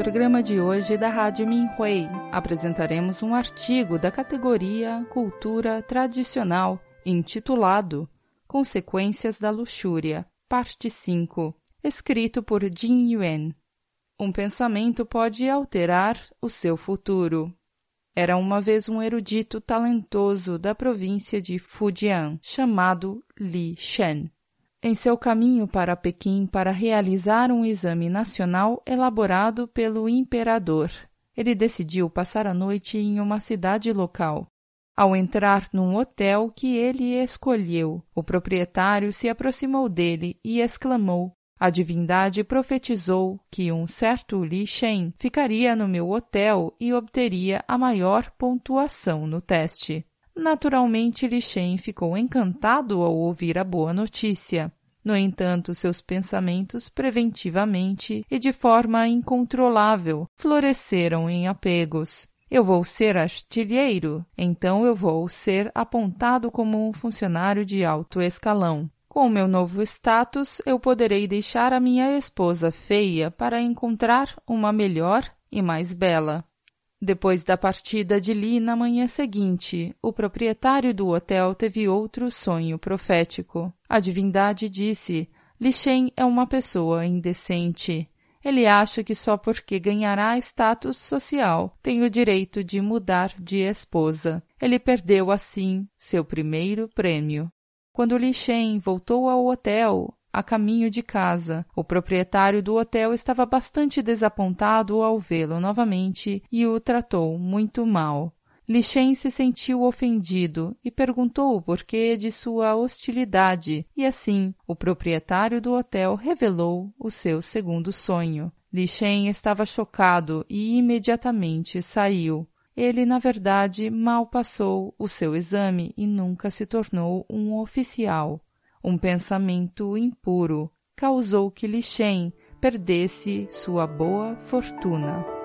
programa de hoje da Rádio Minhui, apresentaremos um artigo da categoria Cultura Tradicional, intitulado Consequências da Luxúria, parte 5, escrito por Jin Yuan. Um pensamento pode alterar o seu futuro. Era uma vez um erudito talentoso da província de Fujian, chamado Li Shen. Em seu caminho para Pequim para realizar um exame nacional elaborado pelo imperador, ele decidiu passar a noite em uma cidade local. Ao entrar num hotel que ele escolheu, o proprietário se aproximou dele e exclamou: A divindade profetizou que um certo Li Shen ficaria no meu hotel e obteria a maior pontuação no teste. Naturalmente, Li Shen ficou encantado ao ouvir a boa notícia. No entanto, seus pensamentos preventivamente e de forma incontrolável floresceram em apegos. Eu vou ser artilheiro, então eu vou ser apontado como um funcionário de alto escalão. Com meu novo status, eu poderei deixar a minha esposa feia para encontrar uma melhor e mais bela. Depois da partida de Li na manhã seguinte, o proprietário do hotel teve outro sonho profético. A divindade disse: Li Shen é uma pessoa indecente. Ele acha que só porque ganhará status social tem o direito de mudar de esposa. Ele perdeu assim seu primeiro prêmio. Quando Li Shen voltou ao hotel, a caminho de casa. O proprietário do hotel estava bastante desapontado ao vê-lo novamente e o tratou muito mal. Lichen se sentiu ofendido e perguntou o porquê de sua hostilidade, e assim o proprietário do hotel revelou o seu segundo sonho. Lichen estava chocado e imediatamente saiu. Ele, na verdade, mal passou o seu exame e nunca se tornou um oficial. Um pensamento impuro causou que Li Shen perdesse sua boa fortuna.